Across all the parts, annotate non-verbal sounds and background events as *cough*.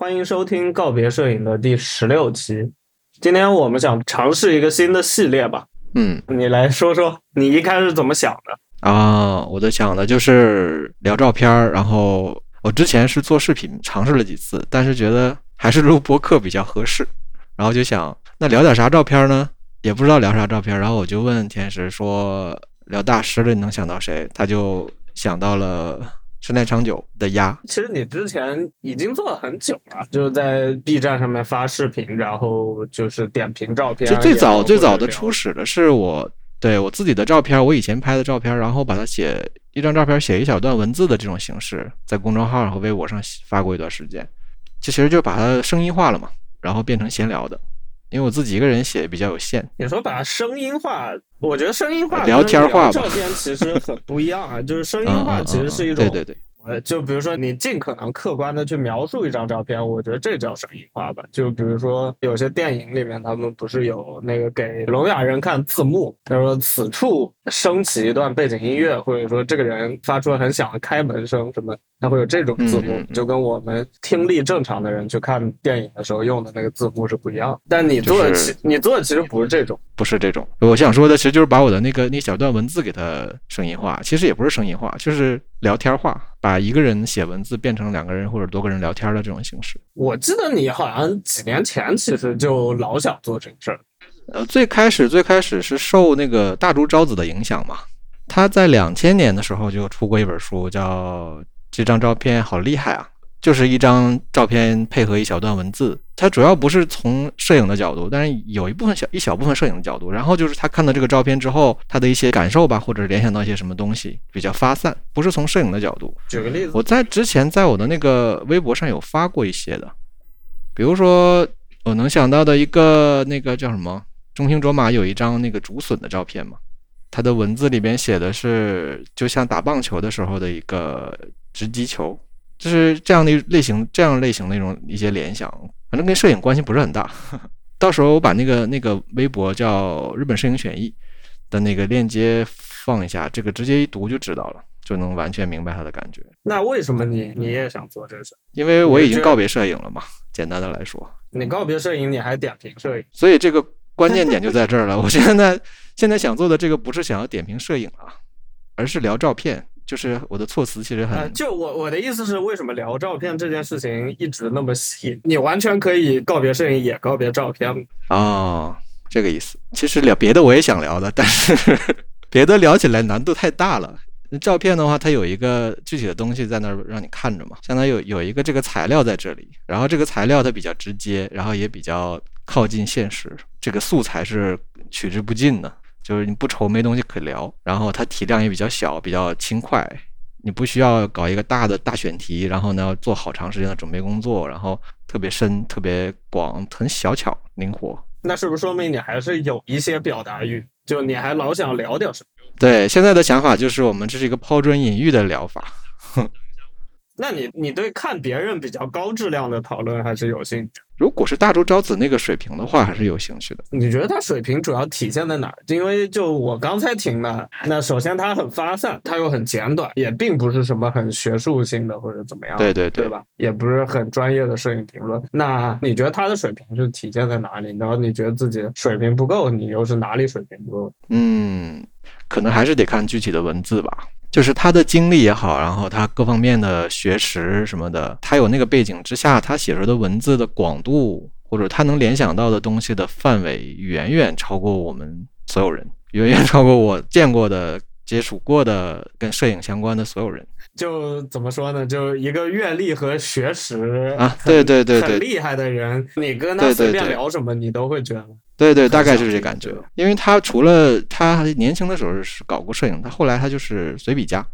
欢迎收听告别摄影的第十六期。今天我们想尝试一个新的系列吧。嗯，你来说说，你一开始怎么想的？啊，我在想的就是聊照片儿，然后我之前是做视频，尝试了几次，但是觉得还是录播客比较合适，然后就想那聊点啥照片呢？也不知道聊啥照片，然后我就问天石说聊大师了，你能想到谁？他就想到了深奈长久的鸭。其实你之前已经做了很久了，就是在 B 站上面发视频，然后就是点评照片。就最早最早的初始的是我对我自己的照片，我以前拍的照片，然后把它写一张照片写一小段文字的这种形式，在公众号和微博上发过一段时间。就其实就把它声音化了嘛，然后变成闲聊的。因为我自己一个人写比较有限，你说把声音化，我觉得声音化聊天化照片其实很不一样啊。就是声音化其实是一种，对对对，呃，就比如说你尽可能客观的去描述一张照片，我觉得这叫声音化吧。就比如说有些电影里面，他们不是有那个给聋哑人看字幕，他说此处升起一段背景音乐，或者说这个人发出了很响的开门声什么，他会有这种字幕，就跟我们听力正常的人去看电影的时候用的那个字幕是不一样的。但你做的就是其你做的其实不是这种。不是这种。我想说的其实就是把我的那个那小段文字给它声音化，其实也不是声音化，就是聊天化，把一个人写文字变成两个人或者多个人聊天的这种形式。我记得你好像几年前其实就老想做这个事儿。呃，最开始最开始是受那个大竹昭子的影响嘛，他在两千年的时候就出过一本书，叫《这张照片好厉害啊》，就是一张照片配合一小段文字。它主要不是从摄影的角度，但是有一部分小一小部分摄影的角度。然后就是他看到这个照片之后，他的一些感受吧，或者联想到一些什么东西，比较发散，不是从摄影的角度。举个例子，我在之前在我的那个微博上有发过一些的，比如说我能想到的一个那个叫什么中兴卓玛有一张那个竹笋的照片嘛，它的文字里边写的是就像打棒球的时候的一个直击球，就是这样的类型这样类型的一种一些联想，反正跟摄影关系不是很大。*laughs* 到时候我把那个那个微博叫日本摄影选译的那个链接放一下，这个直接一读就知道了，就能完全明白他的感觉。那为什么你你也想做这个？因为我已经告别摄影了嘛，简单的来说，你告别摄影，你还点评摄影？所以这个关键点就在这儿了。我现在现在想做的这个不是想要点评摄影啊，而是聊照片。就是我的措辞其实呃，很，就我我的意思是，为什么聊照片这件事情一直那么吸引？你完全可以告别摄影，也告别照片。哦，这个意思。其实聊别的我也想聊的，但是 *laughs* 别的聊起来难度太大了。那照片的话，它有一个具体的东西在那儿让你看着嘛，相当于有有一个这个材料在这里，然后这个材料它比较直接，然后也比较靠近现实，这个素材是取之不尽的，就是你不愁没东西可聊，然后它体量也比较小，比较轻快，你不需要搞一个大的大选题，然后呢做好长时间的准备工作，然后特别深、特别广、很小巧、灵活。那是不是说明你还是有一些表达欲？就你还老想聊点什么？对，现在的想法就是我们这是一个抛砖引玉的疗法。*laughs* 那你你对看别人比较高质量的讨论还是有兴趣？如果是大周昭子那个水平的话，还是有兴趣的。你觉得他水平主要体现在哪儿？因为就我刚才听的，那首先他很发散，他又很简短，也并不是什么很学术性的或者怎么样，对对对，对吧？也不是很专业的摄影评论。那你觉得他的水平是体现在哪里？然后你觉得自己水平不够，你又是哪里水平不够？嗯，可能还是得看具体的文字吧。就是他的经历也好，然后他各方面的学识什么的，他有那个背景之下，他写出的文字的广度，或者他能联想到的东西的范围，远远超过我们所有人，远远超过我见过的、接触过的跟摄影相关的所有人就怎么说呢？就一个阅历和学识啊！对对对对很厉害的人，你跟他随便聊什么，你都会觉得对对，大概就是这感觉。因为他除了他年轻的时候是搞过摄影，他后来他就是随笔家，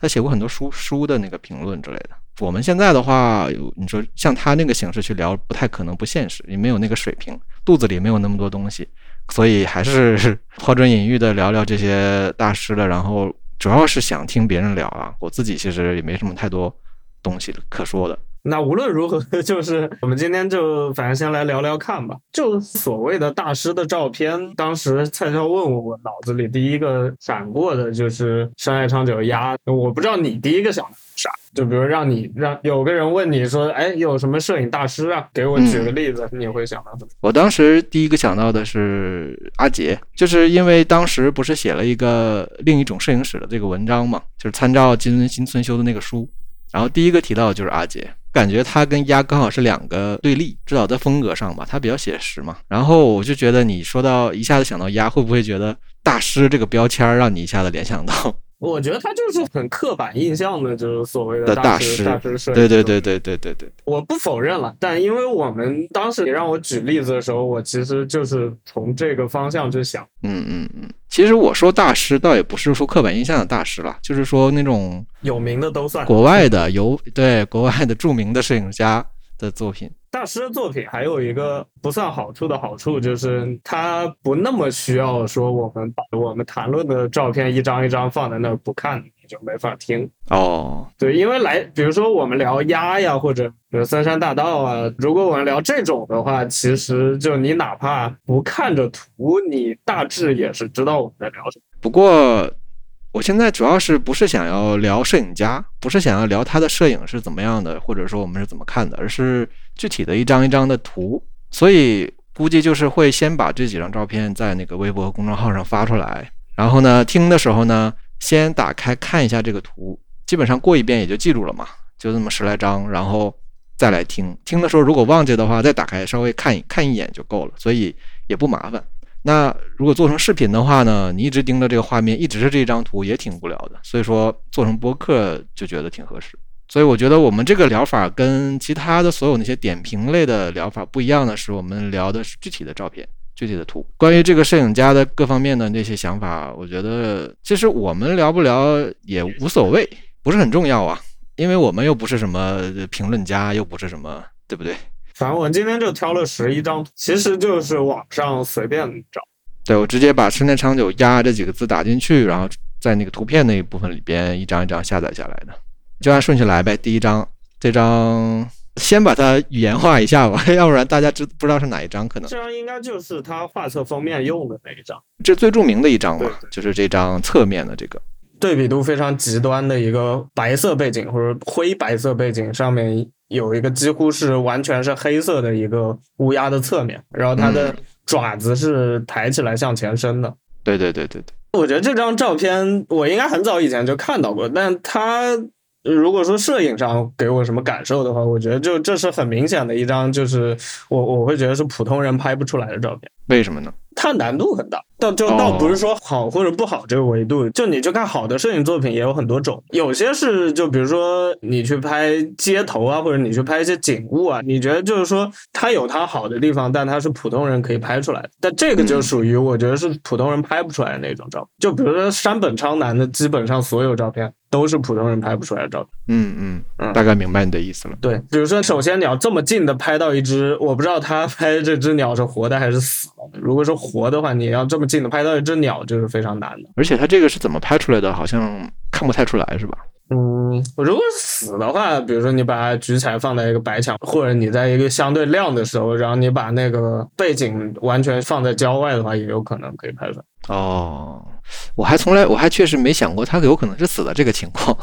他写过很多书书的那个评论之类的。我们现在的话，你说像他那个形式去聊，不太可能，不现实，也没有那个水平，肚子里没有那么多东西，所以还是 *laughs* 抛砖引玉的聊聊这些大师的，然后主要是想听别人聊啊，我自己其实也没什么太多东西可说的。那无论如何，*laughs* 就是我们今天就反正先来聊聊看吧。就所谓的大师的照片，当时蔡超问我，我脑子里第一个闪过的就是山爱长久鸭。我不知道你第一个想啥？就比如让你让有个人问你说，哎，有什么摄影大师啊？给我举个例子，你会想到什么？我当时第一个想到的是阿杰，就是因为当时不是写了一个另一种摄影史的这个文章嘛，就是参照金村新村修的那个书，然后第一个提到的就是阿杰，感觉他跟鸭刚好是两个对立，至少在风格上吧，他比较写实嘛。然后我就觉得你说到一下子想到鸭，会不会觉得大师这个标签儿让你一下子联想到？我觉得他就是很刻板印象的，就是所谓的大师，大师摄影。对对对对对对对。我不否认了，但因为我们当时你让我举例子的时候，我其实就是从这个方向去想。嗯嗯嗯。其实我说大师，倒也不是说刻板印象的大师了，就是说那种有名的都算。国外的有对国外的著名的摄影家的作品。大师的作品还有一个不算好处的好处，就是它不那么需要说我们把我们谈论的照片一张一张放在那儿不看，你就没法听哦。对，因为来，比如说我们聊鸭呀，或者比如三山大道啊，如果我们聊这种的话，其实就你哪怕不看着图，你大致也是知道我们在聊什么。不过。我现在主要是不是想要聊摄影家，不是想要聊他的摄影是怎么样的，或者说我们是怎么看的，而是具体的一张一张的图。所以估计就是会先把这几张照片在那个微博公众号上发出来，然后呢，听的时候呢，先打开看一下这个图，基本上过一遍也就记住了嘛，就那么十来张，然后再来听。听的时候如果忘记的话，再打开稍微看一看一眼就够了，所以也不麻烦。那如果做成视频的话呢？你一直盯着这个画面，一直是这张图，也挺无聊的。所以说做成播客就觉得挺合适。所以我觉得我们这个疗法跟其他的所有那些点评类的疗法不一样的是，我们聊的是具体的照片、具体的图。关于这个摄影家的各方面的那些想法，我觉得其实我们聊不聊也无所谓，不是很重要啊，因为我们又不是什么评论家，又不是什么，对不对？反正我今天就挑了十一张图，其实就是网上随便找。对我直接把“十年长久压”这几个字打进去，然后在那个图片那一部分里边一张一张下载下来的，就按顺序来呗。第一张，这张先把它语言化一下吧，*laughs* 要不然大家知不知道是哪一张？可能这张应该就是他画册封面用的那一张，这最著名的一张嘛，就是这张侧面的这个，对比度非常极端的一个白色背景或者灰白色背景上面。有一个几乎是完全是黑色的一个乌鸦的侧面，然后它的爪子是抬起来向前伸的。对对对对对，我觉得这张照片我应该很早以前就看到过，但它如果说摄影上给我什么感受的话，我觉得就这是很明显的一张，就是我我会觉得是普通人拍不出来的照片。为什么呢？它难度很大，倒就倒不是说好或者不好这个维度，就你就看好的摄影作品也有很多种，有些是就比如说你去拍街头啊，或者你去拍一些景物啊，你觉得就是说它有它好的地方，但它是普通人可以拍出来的，但这个就属于我觉得是普通人拍不出来的那种照片，就比如说山本昌男的基本上所有照片都是普通人拍不出来的照片。嗯嗯嗯，大概明白你的意思了。对，比如说首先你要这么近的拍到一只，我不知道他 *laughs* 拍这只鸟是活的还是死的，如果说。活的话，你要这么近的拍到一只鸟，就是非常难的。而且它这个是怎么拍出来的？好像看不太出来，是吧？嗯，如果死的话，比如说你把它举起来放在一个白墙，或者你在一个相对亮的时候，然后你把那个背景完全放在郊外的话，也有可能可以拍出来。哦，我还从来我还确实没想过他有可能是死的这个情况，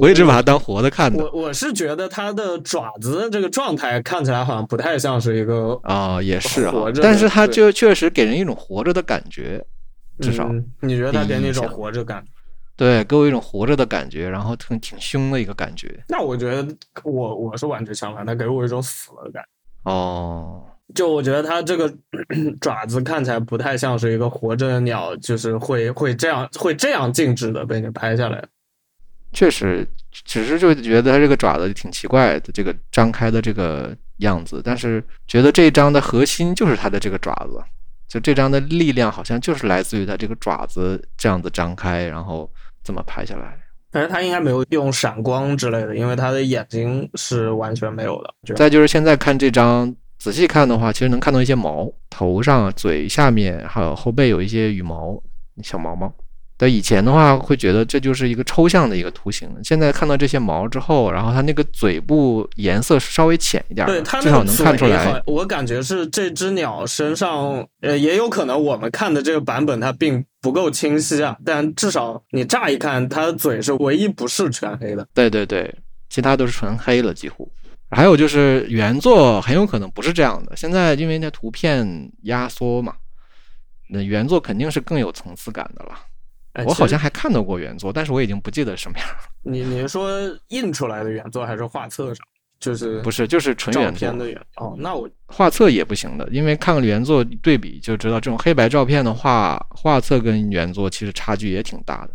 我一直把它当活的看的。我我是觉得它的爪子这个状态看起来好像不太像是一个啊，也是啊，但是它就确实给人一种活着的感觉，至少你觉得它给你一种活着感？对，给我一种活着的感觉，然后挺挺凶的一个感觉。那我觉得我我是完全相反，它给我一种死了的感觉。哦，就我觉得它这个 *clears throat* 爪子看起来不太像是一个活着的鸟，就是会会这样会这样静止的被你拍下来。确实，只是就觉得它这个爪子挺奇怪的，这个张开的这个样子。但是觉得这一张的核心就是它的这个爪子，就这张的力量好像就是来自于它这个爪子这样子张开，然后。这么拍下来？但是它应该没有用闪光之类的，因为它的眼睛是完全没有的。再就是现在看这张，仔细看的话，其实能看到一些毛，头上、嘴下面还有后背有一些羽毛、小毛毛。但以前的话会觉得这就是一个抽象的一个图形，现在看到这些毛之后，然后它那个嘴部颜色稍微浅一点，对，它至少能看出来。我感觉是这只鸟身上，呃，也有可能我们看的这个版本它并不够清晰啊，但至少你乍一看，它的嘴是唯一不是全黑的。对对对，其他都是纯黑了，几乎。还有就是原作很有可能不是这样的，现在因为那图片压缩嘛，那原作肯定是更有层次感的了。我好像还看到过原作，但是我已经不记得什么样了。你你是说印出来的原作还是画册上？就是不是就是纯原片的原哦？那我画册也不行的，因为看了原作对比就知道，这种黑白照片的话，画册跟原作其实差距也挺大的。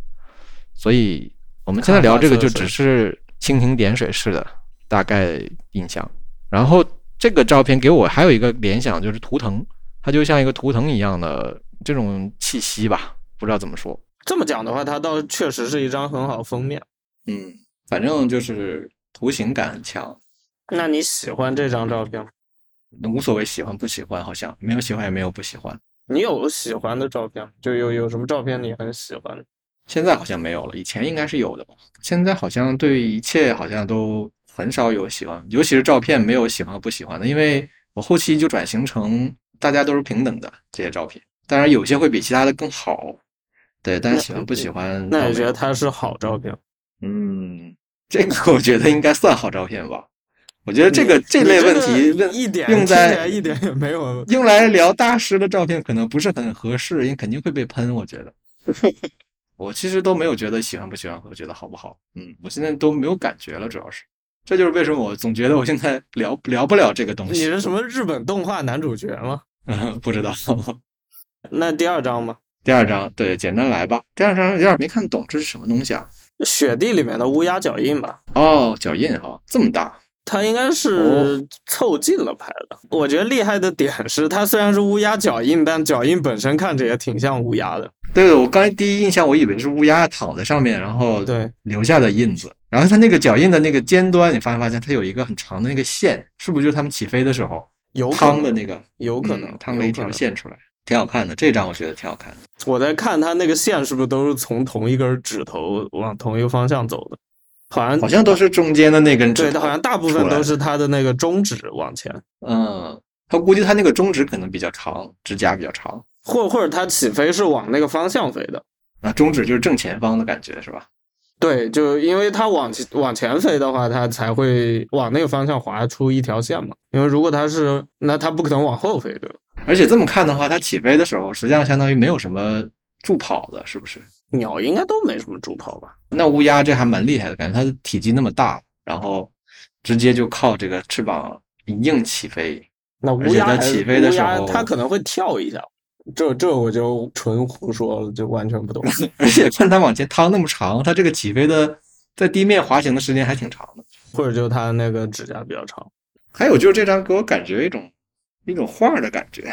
所以我们现在聊这个就只是蜻蜓点水式的大概印象。然后这个照片给我还有一个联想，就是图腾，它就像一个图腾一样的这种气息吧，不知道怎么说。这么讲的话，它倒确实是一张很好封面。嗯，反正就是图形感很强。那你喜欢这张照片吗？无所谓，喜欢不喜欢，好像没有喜欢也没有不喜欢。你有喜欢的照片？就有有什么照片你很喜欢？现在好像没有了，以前应该是有的吧。现在好像对一切好像都很少有喜欢，尤其是照片没有喜欢和不喜欢的，因为我后期就转型成大家都是平等的这些照片，当然有些会比其他的更好。对，但是喜欢不喜欢？那你觉得它是好照片？嗯，这个我觉得应该算好照片吧。我觉得这个这类问题一点用在一点也没有用来聊大师的照片可能不是很合适，因为肯定会被喷。我觉得，*laughs* 我其实都没有觉得喜欢不喜欢我觉得好不好。嗯，我现在都没有感觉了，主要是这就是为什么我总觉得我现在聊聊不了这个东西。你是什么日本动画男主角吗？嗯，*laughs* 不知道。*laughs* 那第二章吧？第二章对，简单来吧。第二章有点没看懂，这是什么东西啊？雪地里面的乌鸦脚印吧？哦，脚印哈，这么大。它应该是凑近了拍的。我觉得厉害的点是，它虽然是乌鸦脚印，但脚印本身看着也挺像乌鸦的。对，我刚才第一印象，我以为是乌鸦躺在上面，然后对留下的印子。然后它那个脚印的那个尖端，你发没发现它有一个很长的那个线？是不是就是他们起飞的时候趟的那个？有可能趟了一条线出来。挺好看的，这张我觉得挺好看的。我在看它那个线是不是都是从同一根指头往同一个方向走的？好像好像都是中间的那根指。对，好像大部分都是它的那个中指往前。嗯，他估计他那个中指可能比较长，指甲比较长，或或者它起飞是往那个方向飞的。啊，中指就是正前方的感觉是吧？对，就因为它往往前飞的话，它才会往那个方向划出一条线嘛。因为如果它是，那它不可能往后飞，对吧？而且这么看的话，它起飞的时候，实际上相当于没有什么助跑的，是不是？鸟应该都没什么助跑吧？那乌鸦这还蛮厉害的，感觉它的体积那么大，然后直接就靠这个翅膀硬起飞。那乌鸦起飞的时候，它可能会跳一下。这这我就纯胡说了，就完全不懂。*laughs* 而且看它往前趟那么长，它这个起飞的在地面滑行的时间还挺长的，或者就它那个指甲比较长。还有就是这张给我感觉一种。一种画的感觉，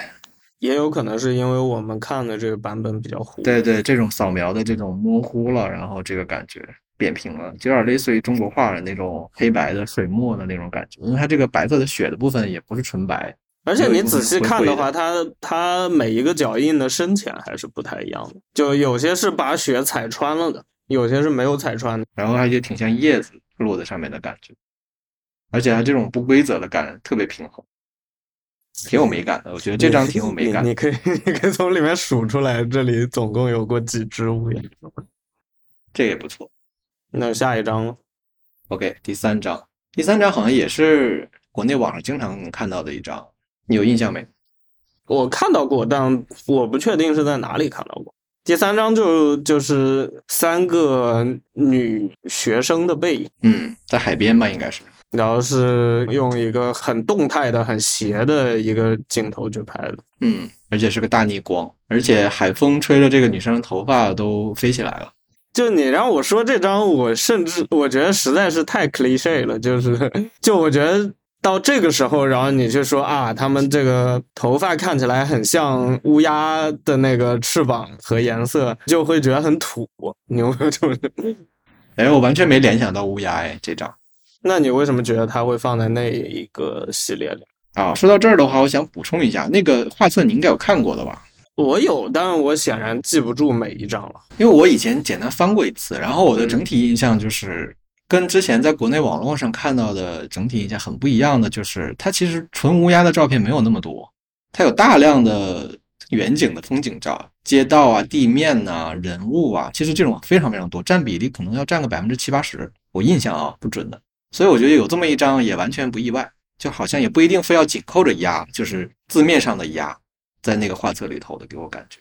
也有可能是因为我们看的这个版本比较糊。对对，这种扫描的这种模糊了，然后这个感觉扁平了，就有点类似于中国画的那种黑白的水墨的那种感觉。因为它这个白色的雪的部分也不是纯白，而且你仔细看的话，它它每一个脚印的深浅还是不太一样的，就有些是把雪踩穿了的，有些是没有踩穿的，然后它就挺像叶子落在上面的感觉，而且它这种不规则的感特别平衡。挺有美感的，我觉得这张挺有美感。你可以，你可以从里面数出来，这里总共有过几只乌鸦。这也不错。那下一张，OK，第三张，第三张好像也是国内网上经常能看到的一张，你有印象没？我看到过，但我不确定是在哪里看到过。第三张就就是三个女学生的背影，嗯，在海边吧，应该是。然后是用一个很动态的、很斜的一个镜头去拍的，嗯，而且是个大逆光，而且海风吹着这个女生的头发都飞起来了。就你让我说这张，我甚至我觉得实在是太 cliche 了，就是就我觉得到这个时候，然后你就说啊，他们这个头发看起来很像乌鸦的那个翅膀和颜色，就会觉得很土。你有没有就是？哎，我完全没联想到乌鸦哎，这张。那你为什么觉得它会放在那一个系列里啊？说到这儿的话，我想补充一下，那个画册你应该有看过的吧？我有，但是我显然记不住每一张了。因为我以前简单翻过一次，然后我的整体印象就是跟之前在国内网络上看到的整体印象很不一样的，就是它其实纯乌鸦的照片没有那么多，它有大量的远景的风景照，街道啊、地面呐、人物啊，其实这种非常非常多，占比例可能要占个百分之七八十，我印象啊不准的。所以我觉得有这么一张也完全不意外，就好像也不一定非要紧扣着鸭，就是字面上的鸭，在那个画册里头的给我感觉。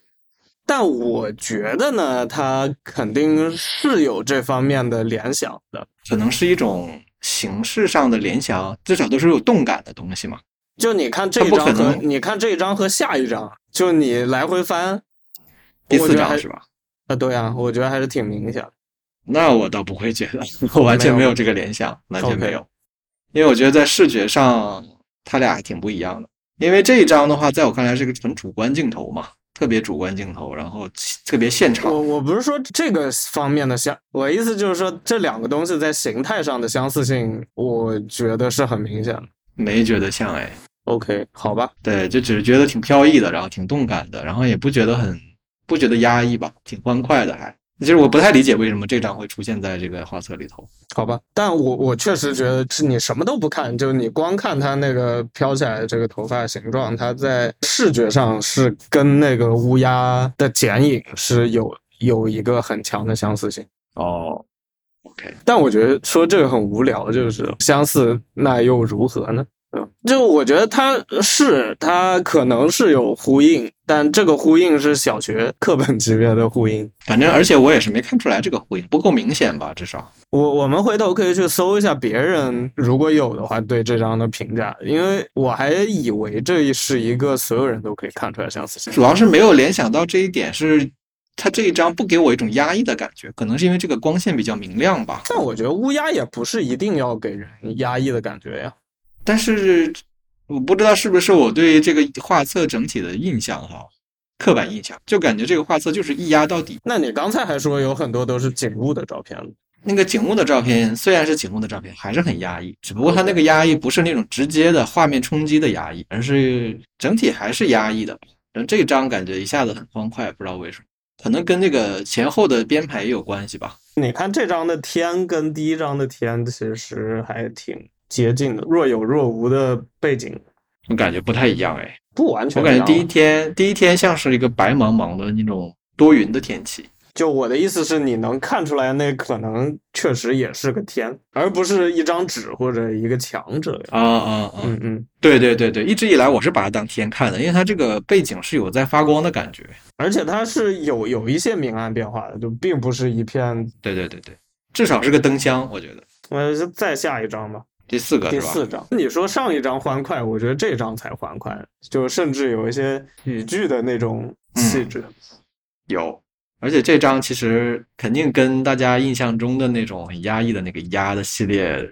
但我觉得呢，他肯定是有这方面的联想的。可能是一种形式上的联想，至少都是有动感的东西嘛。就你看这一张和你看这一张和下一张，就你来回翻，第四张是吧？啊，对啊，我觉得还是挺明显的。那我倒不会觉得，我完全没有这个联想，完全没有。因为我觉得在视觉上，它俩还挺不一样的。因为这一张的话，在我看来是个很主观镜头嘛，特别主观镜头，然后特别现场。我我不是说这个方面的相，我意思就是说这两个东西在形态上的相似性，我觉得是很明显的。没觉得像哎，OK，好吧，对，就只是觉得挺飘逸的，然后挺动感的，然后也不觉得很不觉得压抑吧，挺欢快的还。其实我不太理解为什么这张会出现在这个画册里头。好吧，但我我确实觉得是你什么都不看，就你光看它那个飘起来的这个头发形状，它在视觉上是跟那个乌鸦的剪影是有有一个很强的相似性。哦，OK，但我觉得说这个很无聊，就是相似，那又如何呢？嗯，就我觉得它是它可能是有呼应，但这个呼应是小学课本级别的呼应。反正而且我也是没看出来这个呼应，不够明显吧？至少我我们回头可以去搜一下别人如果有的话对这张的评价，因为我还以为这是一个所有人都可以看出来相似性。主要是没有联想到这一点是。它这一张不给我一种压抑的感觉，可能是因为这个光线比较明亮吧。但我觉得乌鸦也不是一定要给人压抑的感觉呀。但是我不知道是不是我对这个画册整体的印象哈，刻板印象，就感觉这个画册就是一压到底。那你刚才还说有很多都是景物的照片了那个景物的照片虽然是景物的照片，还是很压抑，只不过它那个压抑不是那种直接的画面冲击的压抑，而是整体还是压抑的。然后这张感觉一下子很欢快，不知道为什么，可能跟这个前后的编排也有关系吧。你看这张的天跟第一张的天其实还挺接近的，若有若无的背景我感觉不太一样哎，不完全我感觉第一天第一天像是一个白茫茫的那种多云的天气。就我的意思是，你能看出来那可能确实也是个天，而不是一张纸或者一个墙之类的。啊啊啊！嗯嗯，对对对对，一直以来我是把它当天看的，因为它这个背景是有在发光的感觉。而且它是有有一些明暗变化的，就并不是一片。对对对对，至少是个灯箱，我觉得。我，就再下一张吧，第四个是吧？第四张。你说上一张欢快，我觉得这张才欢快，就甚至有一些语句的那种气质。有，而且这张其实肯定跟大家印象中的那种很压抑的那个压的系列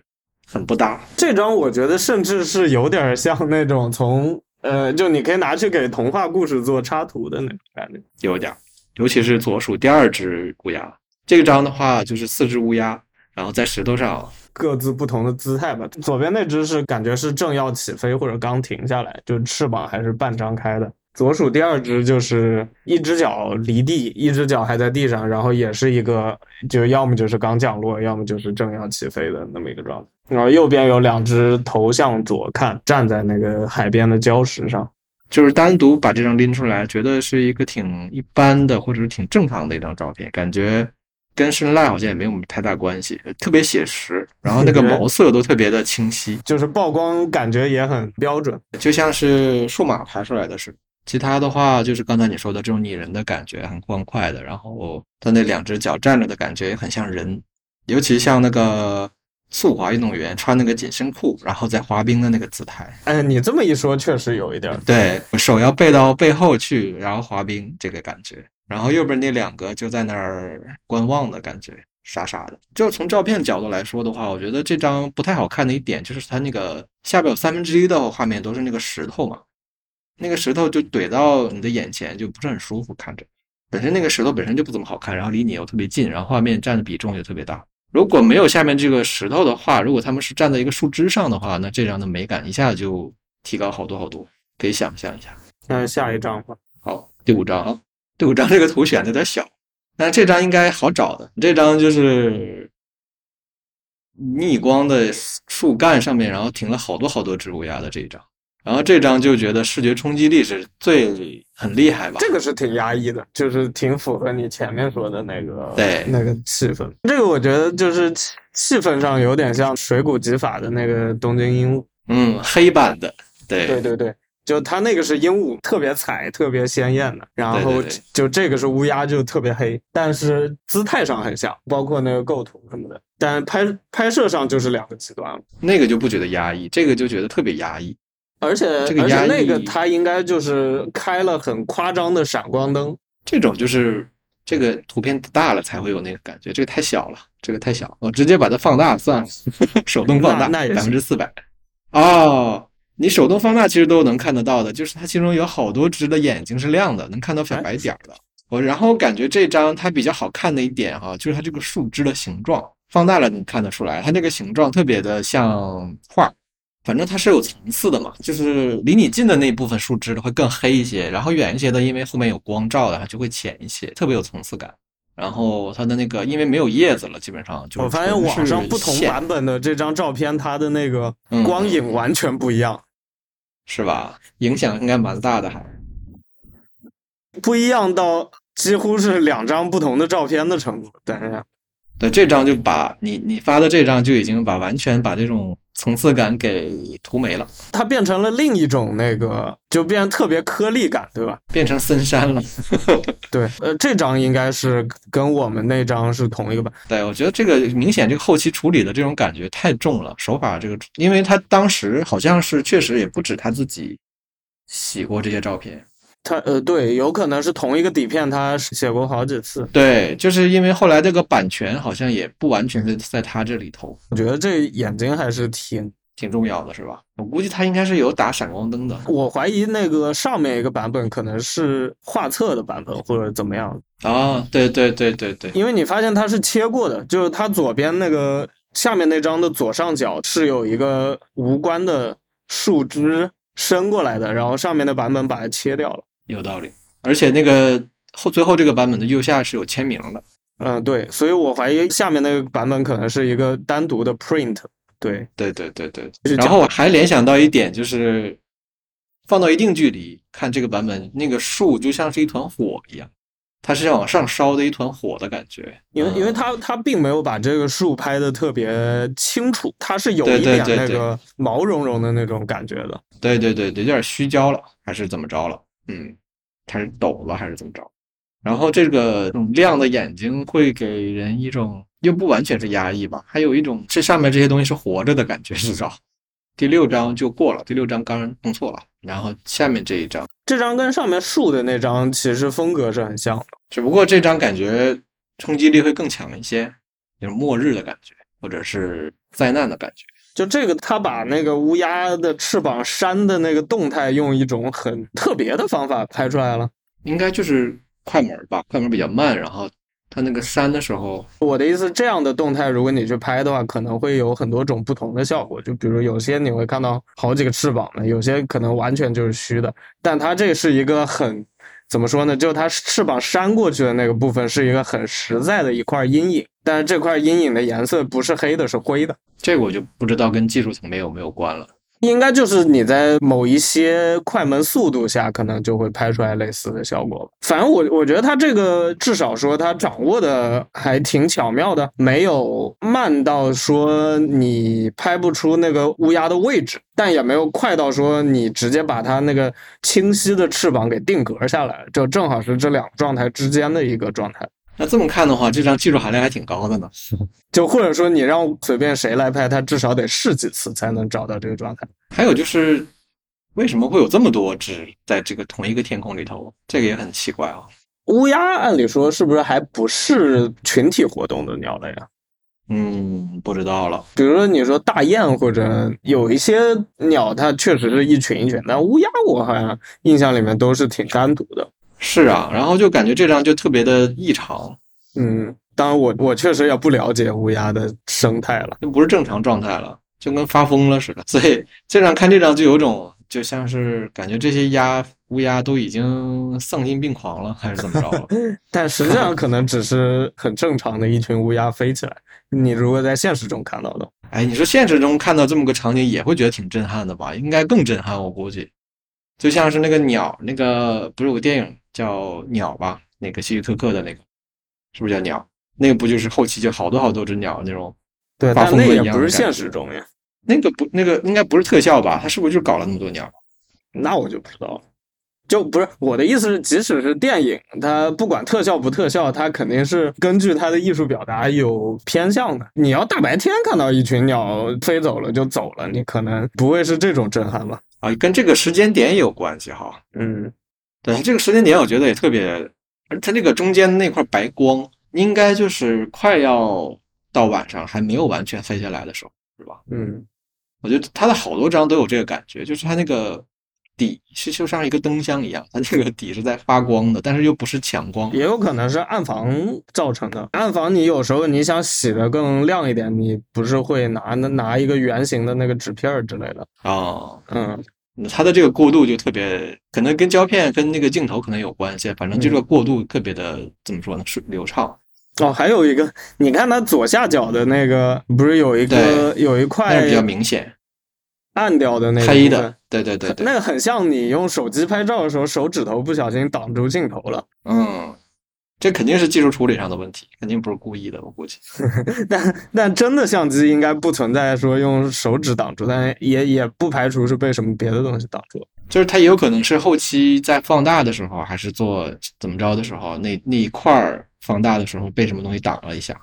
很不搭。这张我觉得甚至是有点像那种从呃，就你可以拿去给童话故事做插图的那种感觉。有点儿，尤其是左数第二只乌鸦，这张的话就是四只乌鸦，然后在石头上，各自不同的姿态吧。左边那只是感觉是正要起飞或者刚停下来，就翅膀还是半张开的。左数第二只就是一只脚离地，一只脚还在地上，然后也是一个就要么就是刚降落，要么就是正要起飞的那么一个状态。然后右边有两只头向左看，站在那个海边的礁石上。就是单独把这张拎出来，觉得是一个挺一般的或者是挺正常的一张照片，感觉跟深烂好像也没有太大关系，特别写实，然后那个 *laughs* 毛色都特别的清晰，就是曝光感觉也很标准。就像是数码拍出来的似的。其他的话就是刚才你说的这种拟人的感觉，很欢快的，然后他那两只脚站着的感觉也很像人，尤其像那个速滑运动员穿那个紧身裤，然后在滑冰的那个姿态。哎，你这么一说，确实有一点儿。对，手要背到背后去，然后滑冰这个感觉。然后右边那两个就在那儿观望的感觉，傻傻的。就从照片角度来说的话，我觉得这张不太好看的一点就是它那个下边有三分之一的画面都是那个石头嘛，那个石头就怼到你的眼前，就不是很舒服看着。本身那个石头本身就不怎么好看，然后离你又特别近，然后画面占的比重也特别大。如果没有下面这个石头的话，如果他们是站在一个树枝上的话，那这张的美感一下就提高好多好多，可以想象一下。那下一张吧。好，第五张啊，第五张这个图选的有点小，但这张应该好找的。这张就是逆光的树干上面，然后停了好多好多只乌鸦的这一张。然后这张就觉得视觉冲击力是最很厉害吧？这个是挺压抑的，就是挺符合你前面说的那个对那个气氛。这个我觉得就是气气氛上有点像水谷吉法的那个东京鹦鹉。嗯，黑版的，对对对对，就它那个是鹦鹉，特别彩，特别鲜艳的。然后就这个是乌鸦，就特别黑，但是姿态上很像，包括那个构图什么的。但拍拍摄上就是两个极端了。那个就不觉得压抑，这个就觉得特别压抑。而且这个压而且那个它应该就是开了很夸张的闪光灯，这种就是这个图片大了才会有那个感觉，这个太小了，这个太小，我直接把它放大算了，*laughs* 手动放大那那也百分之四百。哦，你手动放大其实都能看得到的，就是它其中有好多只的眼睛是亮的，能看到小白点儿的。我然后感觉这张它比较好看的一点哈、就是它这个树枝的形状，放大了你看得出来，它那个形状特别的像画。反正它是有层次的嘛，就是离你近的那部分树枝的会更黑一些，然后远一些的，因为后面有光照的，它就会浅一些，特别有层次感。然后它的那个因为没有叶子了，基本上就是我发现网上不同版本的这张照片，它的那个嗯光影完全不一样，是吧？影响应该蛮大的还。不一样到几乎是两张不同的照片的程度。等一下，对，这张就把你你发的这张就已经把完全把这种层次感给涂没了，它变成了另一种那个，就变得特别颗粒感，对吧？变成森山了。*laughs* 对，呃，这张应该是跟我们那张是同一个版。对，我觉得这个明显这个后期处理的这种感觉太重了，手法这个，因为他当时好像是确实也不止他自己洗过这些照片，它呃，对，有可能是同一个底片，他写过好几次。对，就是因为后来这个版权好像也不完全是在他这里头，我觉得这眼睛还是挺，挺重要的是吧？我估计他应该是有打闪光灯的我怀疑那个上面一个版本可能是画册的版本或者怎么样，啊，对对对对对，因为你发现它是切过的，就是它左边那个下面那张的左上角是有一个无关的树枝伸过来的，然后上面的版本把它切掉了。有道理。而且那个后最后这个版本的右下是有签名的，嗯，对，所以我怀疑下面那个版本可能是一个单独的 print。对，对对对对就是。然后我还联想到一点，就是放到一定距离看这个版本，那个树就像是一团火一样，它是往上烧的一团火的感觉。因为因为嗯它它并没有把这个树拍的特别清楚，它是有对一点那个毛茸茸的那种感觉的。对对对对，有点虚焦了，还是怎么着了？嗯，还是抖了，还是怎么着？然后这个亮的眼睛会给人一种又不完全是压抑吧，还有一种这上面这些东西是活着的感觉，至少。第六章就过了，第六章刚弄错了，然后下面这一章，这张跟上面竖的那张其实风格是很像的。只不过这张感觉冲击力会更强一些，就是末日的感觉，或者是灾难的感觉。就这个，他把那个乌鸦的翅膀扇的那个动态，用一种很特别的方法拍出来了。应该就是快门吧，快门比较慢，然后它那个扇的时候，我的意思，这样的动态，如果你去拍的话，可能会有很多种不同的效果。就比如有些你会看到好几个翅膀的，有些可能完全就是虚的。但它这是一个很怎么说呢？就它翅膀扇过去的那个部分是一个很实在的一块阴影，但是这块阴影的颜色不是黑的，是灰的。这个我就不知道跟技术层面有没有关了。应该就是你在某一些快门速度下，可能就会拍出来类似的效果吧。反正我我觉得他这个至少说他掌握的还挺巧妙的，没有慢到说你拍不出那个乌鸦的位置，但也没有快到说你直接把它那个清晰的翅膀给定格下来，就正好是这两个状态之间的一个状态。那这么看的话，这张技术含量还挺高的呢。*laughs* 就或者说你让随便谁来拍，他至少得试几次才能找到这个状态。还有就是，为什么会有这么多只在这个同一个天空里头？这个也很奇怪啊。乌鸦按理说是不是还不是群体活动的鸟类啊？嗯，不知道了。比如说你说大雁或者有一些鸟，它确实是一群一群，但乌鸦我好像印象里面都是挺单独的。是啊，然后就感觉这张就特别的异常，嗯，当然我我确实也不了解乌鸦的生态了。就不是正常状态了，就跟发疯了似的。所以这张看这张就有种就像是感觉这些鸭乌鸦都已经丧心病狂了，还是怎么着了？*laughs* 但实际上可能只是很正常的一群乌鸦飞起来。你如果在现实中看到的，哎，你说现实中看到这么个场景，也会觉得挺震撼的吧？应该更震撼，我估计。就像是那个鸟，那个不是有个电影叫《鸟》吧？那个希区柯克的那个，是不是叫《鸟》？那个不就是后期就好多好多只鸟那种？对，但那也不是现实中呀。那个不，那个应该不是特效吧？他是不是就搞了那么多鸟？那我就不知道了。就不是我的意思是，即使是电影，它不管特效不特效，它肯定是根据它的艺术表达有偏向的。你要大白天看到一群鸟飞走了就走了，你可能不会是这种震撼吧？啊，跟这个时间点有关系哈。嗯，对，这个时间点我觉得也特别，而它这个中间那块白光，应该就是快要到晚上还没有完全黑下来的时候，是吧？嗯，我觉得它的好多张都有这个感觉，就是它那个。底是就像一个灯箱一样，它这个底是在发光的，但是又不是强光，也有可能是暗房造成的。暗房你有时候你想洗的更亮一点，你不是会拿拿一个圆形的那个纸片之类的啊？嗯，它的这个过渡就特别，可能跟胶片跟那个镜头可能有关系，反正就这个过渡特别的怎么说呢？是流畅。哦，还有一个，你看它左下角的那个，不是有一个有一块比较明显。暗掉的那个黑的，对对对，那个很像你用手机拍照的时候，手指头不小心挡住镜头了。嗯，这肯定是技术处理上的问题，肯定不是故意的，我估计。*laughs* 但但真的相机应该不存在说用手指挡住，但也也不排除是被什么别的东西挡住。就是它也有可能是后期在放大的时候，还是做怎么着的时候，那那一块儿放大的时候被什么东西挡了一下。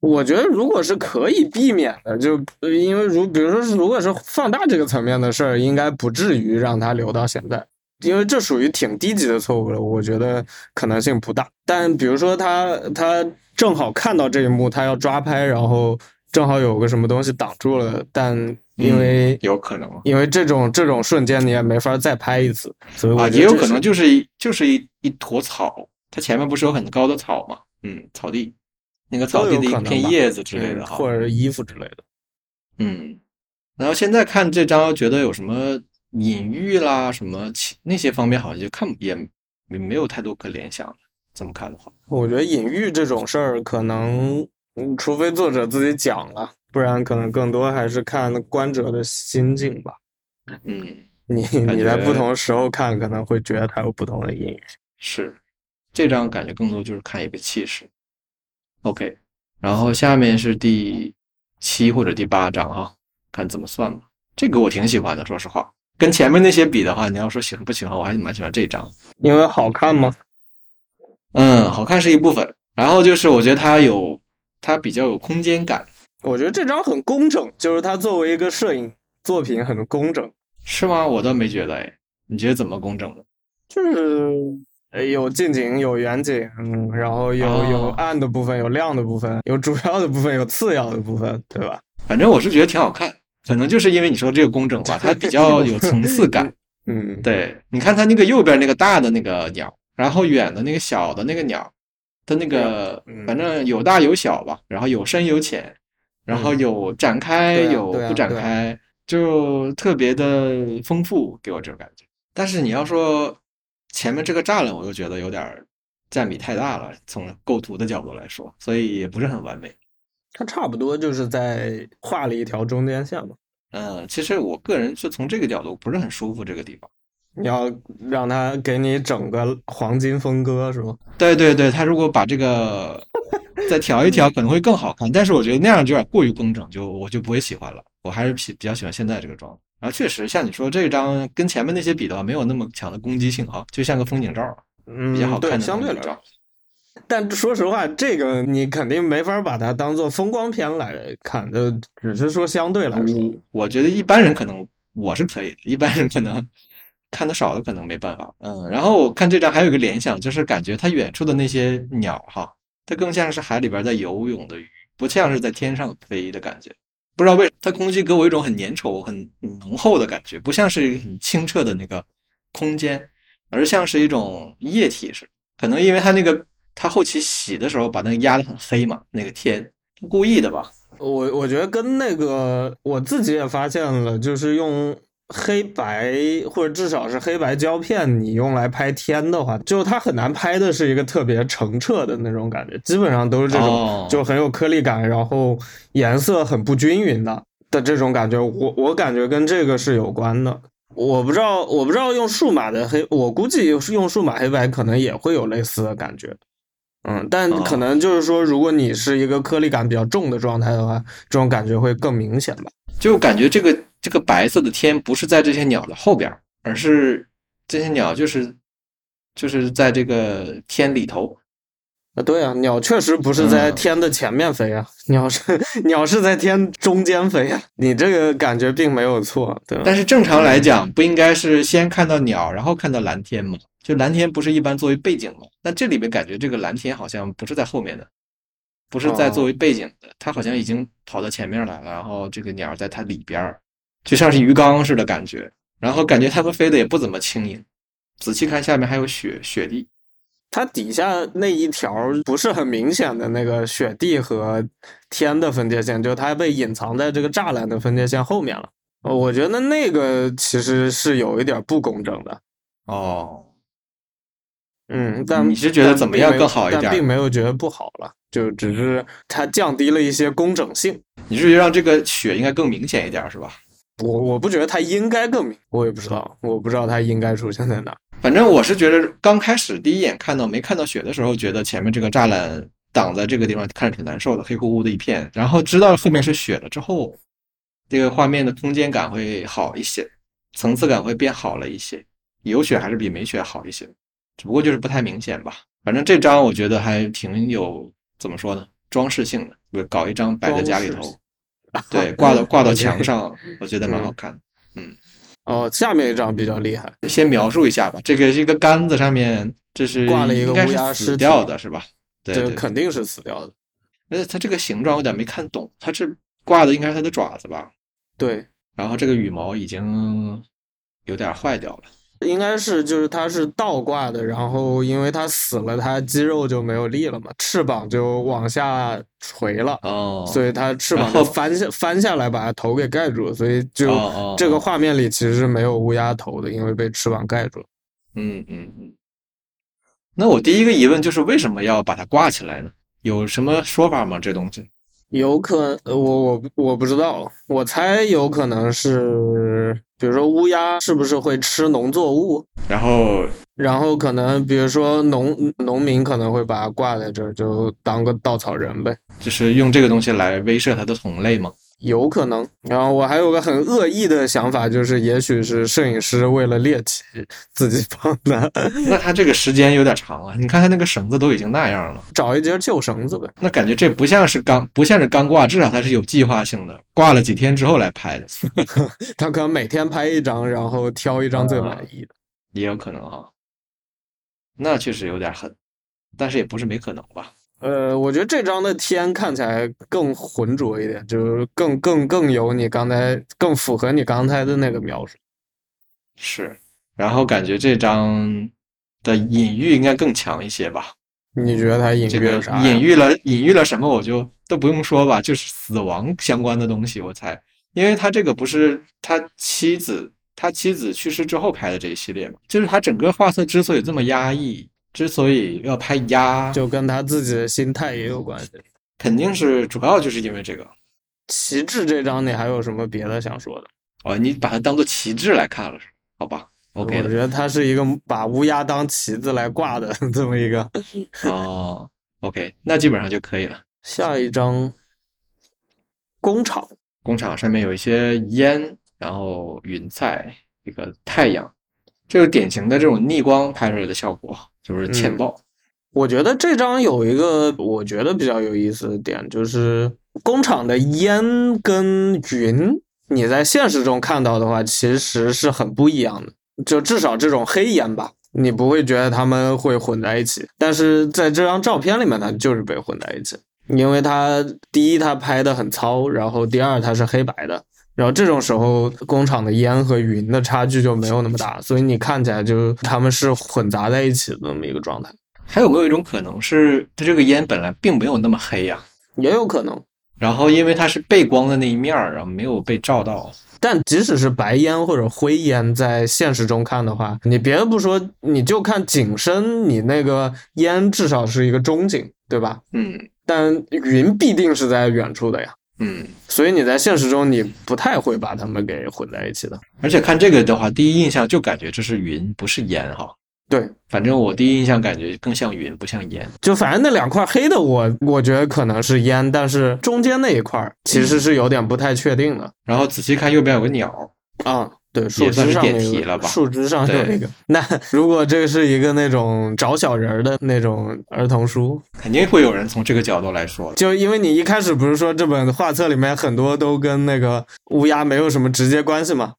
我觉得，如果是可以避免的，就因为如比如说是，如果是放大这个层面的事儿，应该不至于让它留到现在，因为这属于挺低级的错误了。我觉得可能性不大。但比如说他他正好看到这一幕，他要抓拍，然后正好有个什么东西挡住了，但因为有可能，因为这种这种瞬间你也没法再拍一次，所以啊，也有可能就是一就是一一坨草，它前面不是有很高的草吗？嗯，草地。那个草地的一片叶子之类的，或者是衣服之类的。嗯，然后现在看这张，觉得有什么隐喻啦，什么那些方面，好像就看也没没有太多可联想的。这么看的话，我觉得隐喻这种事儿，可能除非作者自己讲了，不然可能更多还是看观者的心境吧。嗯，*laughs* 你你在不同时候看，可能会觉得它有不同的隐喻。是，这张感觉更多就是看一个气势。OK，然后下面是第七或者第八章啊，看怎么算吧。这个我挺喜欢的，说实话，跟前面那些比的话，你要说喜欢不喜欢，我还是蛮喜欢这张。因为好看吗？嗯，好看是一部分，然后就是我觉得它有，它比较有空间感。我觉得这张很工整，就是它作为一个摄影作品很工整。是吗？我倒没觉得哎，你觉得怎么工整的？就是。有近景，有远景，嗯，然后有有暗的部分，有亮的部分，有主要的部分，有次要的部分，对吧？反正我是觉得挺好看，可能就是因为你说这个工整吧，它比较 *laughs* 有层次感。嗯，对，你看它那个右边那个大的那个鸟，然后远的那个小的那个鸟，它那个反正有大有小吧，然后有深有浅，然后有展开有不展开，就特别的丰富，给我这种感觉。但是你要说。前面这个栅栏，我又觉得有点占比太大了，从构图的角度来说，所以也不是很完美。它差不多就是在画了一条中间线嘛。嗯，其实我个人是从这个角度不是很舒服这个地方。你要让他给你整个黄金分割是吗？对对对，他如果把这个 *laughs* 再调一调，可能会更好看。但是我觉得那样就有点过于工整，就我就不会喜欢了。我还是比比较喜欢现在这个妆。然后确实，像你说这张跟前面那些比的话，没有那么强的攻击性啊，就像个风景照，嗯，比较好看的相对来说。但说实话，这个你肯定没法把它当做风光片来看，就只是说相对来说。我觉得一般人可能我是可以的，一般人可能看的少的可能没办法。嗯，然后我看这张还有一个联想，就是感觉它远处的那些鸟哈，它更像是海里边在游泳的鱼，不像是在天上飞的感觉。不知道为它空气给我一种很粘稠、很浓厚的感觉，不像是一个很清澈的那个空间，而像是一种液体似的。可能因为它那个它后期洗的时候把那个压得很黑嘛，那个天故意的吧？我我觉得跟那个我自己也发现了，就是用黑白或者至少是黑白胶片，你用来拍天的话，就它很难拍的是一个特别澄澈的那种感觉，基本上都是这种，哦就很有颗粒感，然后颜色很不均匀的的这种感觉。我我感觉跟这个是有关的。我不知道，我不知道用数码的黑，我估计用数码黑白可能也会有类似的感觉。嗯，但哦可能就是说，如果你是一个颗粒感比较重的状态的话，这种感觉会更明显吧。就感觉这个这个白色的天不是在这些鸟的后边，而是这些鸟就是就是在这个天里头。啊，对啊，鸟确实不是在嗯天的前面飞啊，鸟是鸟是在天中间飞啊，你这个感觉并没有错，对吧？但是正常来讲，不应该是先看到鸟，然后看到蓝天吗？就蓝天不是一般作为背景吗？但这里面感觉这个蓝天好像不是在后面的，不是在作为背景的，它好像已经跑到前面来了，然后这个鸟在它里边儿，就像是鱼缸似的感觉。然后感觉它们飞的也不怎么轻盈，仔细看下面还有雪雪地。它底下那一条不是很明显的那个雪地和天的分界线，就它被隐藏在这个栅栏的分界线后面了。呃我觉得那个其实是有一点不公正的，哦，嗯，但你是觉得怎么样更好一点但并没有觉得不好了，就只是它降低了一些工整性。你是觉得让这个雪应该更明显一点是吧？我我不觉得它应该更明，我也不知道，我不知道它应该出现在哪。反正我是觉得刚开始第一眼看到没看到雪的时候，觉得前面这个栅栏挡在这个地方看着挺难受的，黑乎乎的一片。然后知道后面是雪了之后，这个画面的空间感会好一些，层次感会变好了一些。有雪还是比没雪好一些，只不过就是不太明显吧。反正这张我觉得还挺有怎么说呢，装饰性的，就搞一张摆在家里头对，挂到挂到 *laughs* 墙上，我觉得蛮好看的。哦，下面一张比较厉害，先描述一下吧，这个是一个杆子上面，这是挂了一个乌鸦死掉的是吧？对肯定是死掉的。而且它这个形状有点没看懂，它是挂的应该是它的爪子吧？对，然后这个羽毛已经有点坏掉了。应该是就是它是倒挂的，然后因为它死了，它肌肉就没有力了嘛，翅膀就往下垂了，哦，所以它翅膀翻下翻下来把它头给盖住了，所以就这个哦画面里其实是没有乌鸦头的，因为被翅膀盖住了。嗯嗯嗯。那我第一个疑问就是为什么要把它挂起来呢？有什么说法吗？这东西？有可呃我我我不知道，我猜有可能是，比如说乌鸦是不是会吃农作物？然后然后可能比如说农农民可能会把它挂在这儿，就当个稻草人呗，就是用这个东西来威慑它的同类吗？有可能。然后我还有个很恶意的想法，就是也许是摄影师为了猎奇自己放的，那他这个时间有点长了！你看他那个绳子都已经那样了。找一节旧绳子呗。那感觉这不像是刚不像是刚挂，至少它是有计划性的，挂了几天之后来拍的，*laughs* 他可能每天拍一张，然后挑一张最满意的。也有可能啊。那确实有点狠，但是也不是没可能吧？呃，我觉得这张的天看起来更浑浊一点，就是更更更有你刚才更符合你刚才的那个描述。是，然后感觉这张的隐喻应该更强一些吧？你觉得它隐喻了啥呀？隐喻了隐喻了什么，我就都不用说吧，就是死亡相关的东西，我猜，因为他这个不是他妻子，他妻子去世之后拍的这一系列嘛，就是他整个画册之所以这么压抑，之所以要拍鸭，就跟他自己的心态也有关系。肯定是主要就是因为这个。旗帜这张你还有什么别的想说的？哦，你把它当做旗帜来看了，是吧好吧？OK。我觉得它是一个把乌鸦当旗子来挂的这么一个。哦，OK，那基本上就可以了。下一张，工厂，工厂上面有一些烟，然后云彩，一个太阳，这是典型的这种逆光拍出来的效果，就是欠爆。我觉得这张有一个我觉得比较有意思的点，就是工厂的烟跟云，你在现实中看到的话，其实是很不一样的。就至少这种黑烟吧，你不会觉得他们会混在一起。但是在这张照片里面，它就是被混在一起，因为它第一它拍的很糙，然后第二它是黑白的。然后这种时候，工厂的烟和云的差距就没有那么大，所以你看起来就他们是混杂在一起的那么一个状态。还有没有一种可能是，它这个烟本来并没有那么黑呀、也有可能，然后因为它是背光的那一面儿，然后没有被照到。但即使是白烟或者灰烟，在现实中看的话，你别的不说，你就看景深，你那个烟至少是一个中景，对吧？嗯但云必定是在远处的呀，嗯，所以你在现实中你不太会把它们给混在一起的。而且看这个的话，第一印象就感觉这是云，不是烟哈。对，反正我第一印象感觉更像云，不像烟。就反正那两块黑的我，我觉得可能是烟，但是中间那一块其实是有点不太确定的。然后仔细看右边有个鸟，啊，对，树枝上那个题了吧树枝上有对一个。那如果这是一个那种找小人儿的那种儿童书，肯定会有人从这个角度来说。就因为你一开始不是说这本画册里面很多都跟那个乌鸦没有什么直接关系嘛？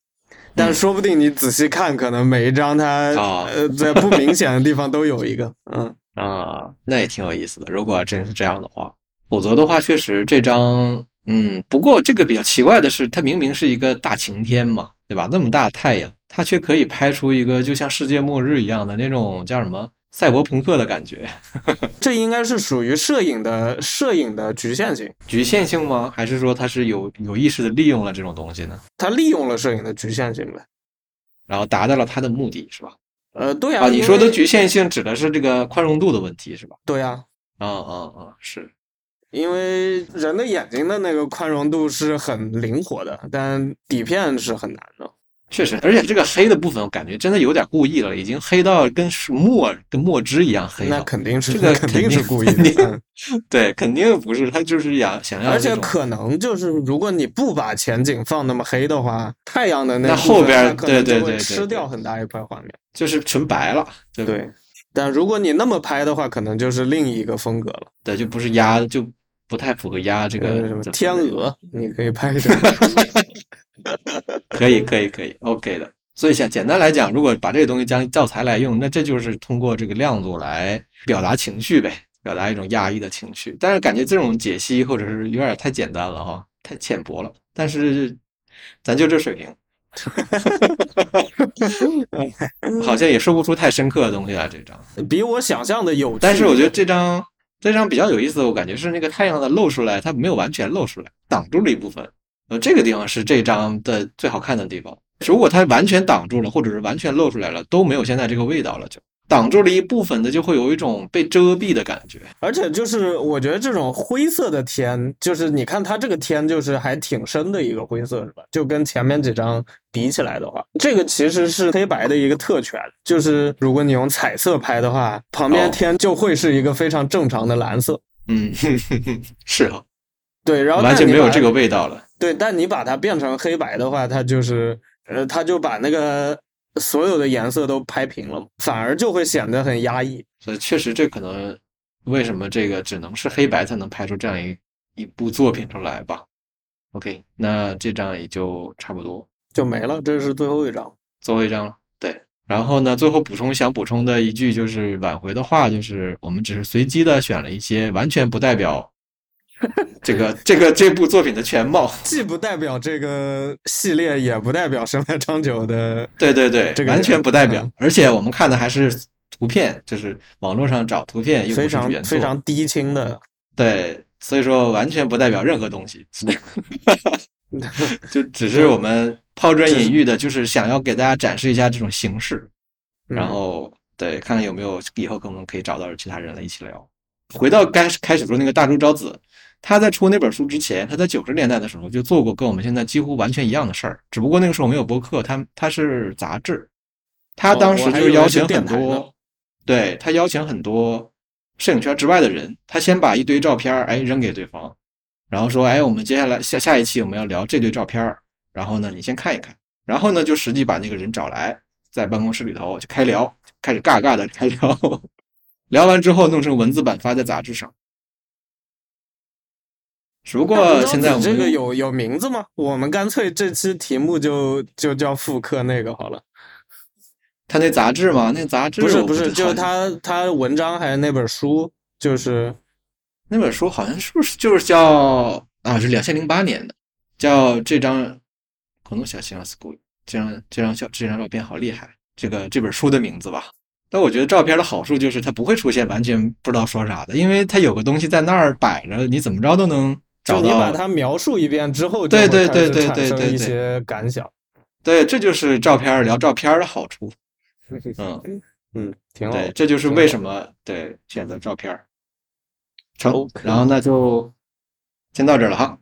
但说不定你仔细看，可能每一张它、啊呃在不明显的地方都有一个，嗯，啊，那也挺有意思的。如果真是这样的话，否则的话，确实这张，嗯，不过这个比较奇怪的是，它明明是一个大晴天嘛，对吧？那么大太阳，它却可以拍出一个就像世界末日一样的那种叫什么赛博朋克的感觉。*laughs* 这应该是属于摄影的摄影的局限性，局限性吗？还是说它是有有意识的利用了这种东西呢？它利用了摄影的局限性呗。然后达到了它的目的，是吧？呃，对呀、啊，你说的局限性指的是这个宽容度的问题，是吧？对呀、啊啊啊，是。因为人的眼睛的那个宽容度是很灵活的，但底片是很难的。确实，而且这个黑的部分，我感觉真的有点故意了，已经黑到跟是墨跟墨汁一样黑那。肯定是，这个 *laughs* 肯定是故意的。嗯对，肯定不是，他就是想想要而且可能就是，如果你不把前景放那么黑的话，太阳的那部分后边可能就会对对对吃掉很大一块画面。就是纯白了，对吧？对，但如果你那么拍的话，可能就是另一个风格了。对，就不是鸭，就不太符合鸭这个呃，什么天鹅，你可以拍一张。*laughs* 可以，可以，可以，OK 的。所以想简单来讲，如果把这个东西当教材来用，那这就是通过这个亮度来表达情绪呗，表达一种压抑的情绪。但是感觉这种解析或者是有点太简单了哈，太浅薄了。但是咱就这水平，*laughs* 好像也说不出太深刻的东西来这张。比我想象的有趣。但是我觉得这张这张比较有意思的，我感觉是那个太阳的露出来，它没有完全露出来，挡住了一部分。呃，这个地方是这张的最好看的地方。如果它完全挡住了，或者是完全露出来了，都没有现在这个味道了就。挡住了一部分的，就会有一种被遮蔽的感觉。而且就是我觉得这种灰色的天，就是你看它这个天就是还挺深的一个灰色，是吧？就跟前面几张比起来的话，这个其实是黑白的一个特权，就是如果你用彩色拍的话，旁边哦天就会是一个非常正常的蓝色。嗯，*laughs* 是啊，对，然后完全没有这个味道了。对，但你把它变成黑白的话，它就是呃，它就把那个所有的颜色都拍平了，反而就会显得很压抑。所以确实，这可能为什么这个只能是黑白才能拍出这样一一部作品出来吧。OK，那这张也就差不多。就没了，这是最后一张。最后一张了。对，然后呢，最后补充想补充的一句就是挽回的话，就是我们只是随机的选了一些，完全不代表 *laughs* 这个这个这部作品的全貌。*laughs* 既不代表这个系列，也不代表神来长久的。对对对，这个完全不代表嗯。而且我们看的还是图片，就是网络上找图片，又非常。非常低清的，对，所以说完全不代表任何东西，*laughs* 就只是我们抛砖引玉的，就是想要给大家展示一下这种形式。然嗯后对，看看有没有以后可能可以找到其他人来一起聊。回到开始开始说那个大竹昭子，他在出那本书之前，他在九十年代的时候就做过跟我们现在几乎完全一样的事儿，只不过那个时候没有博客，他他是杂志，他哦当时就邀请很多，对他邀请很多摄影圈之外的人，他先把一堆照片儿哎扔给对方，然后说哎我们接下来下下一期我们要聊这堆照片儿，然后呢你先看一看，然后呢就实际把那个人找来，在办公室里头就开聊，开始尬尬的开聊，*laughs* 聊完之后弄成文字版发在杂志上。只不过现在我们这个有有名字吗？我们干脆这期题目就就叫复刻那个好了。他那杂志嘛，那杂志不是不是，就是他他文章还是那本书，就是那本书好像是不是就是叫啊，是两千零八年的，叫这张可能小新 school 这张这张小这张照片好厉害，这个这本书的名字吧。但我觉得照片的好处就是它不会出现完全不知道说啥的，因为它有个东西在那儿摆着，你怎么着都能就你把它描述一遍之后，对对对对对对一些感想。对，这就是照片聊照片的好处。*laughs* 嗯嗯，挺好对，这就是为什么对选择照片儿。成然后那就先到这儿了哈。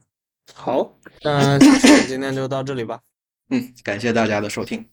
好，那今天就到这里吧。嗯，感谢大家的收听。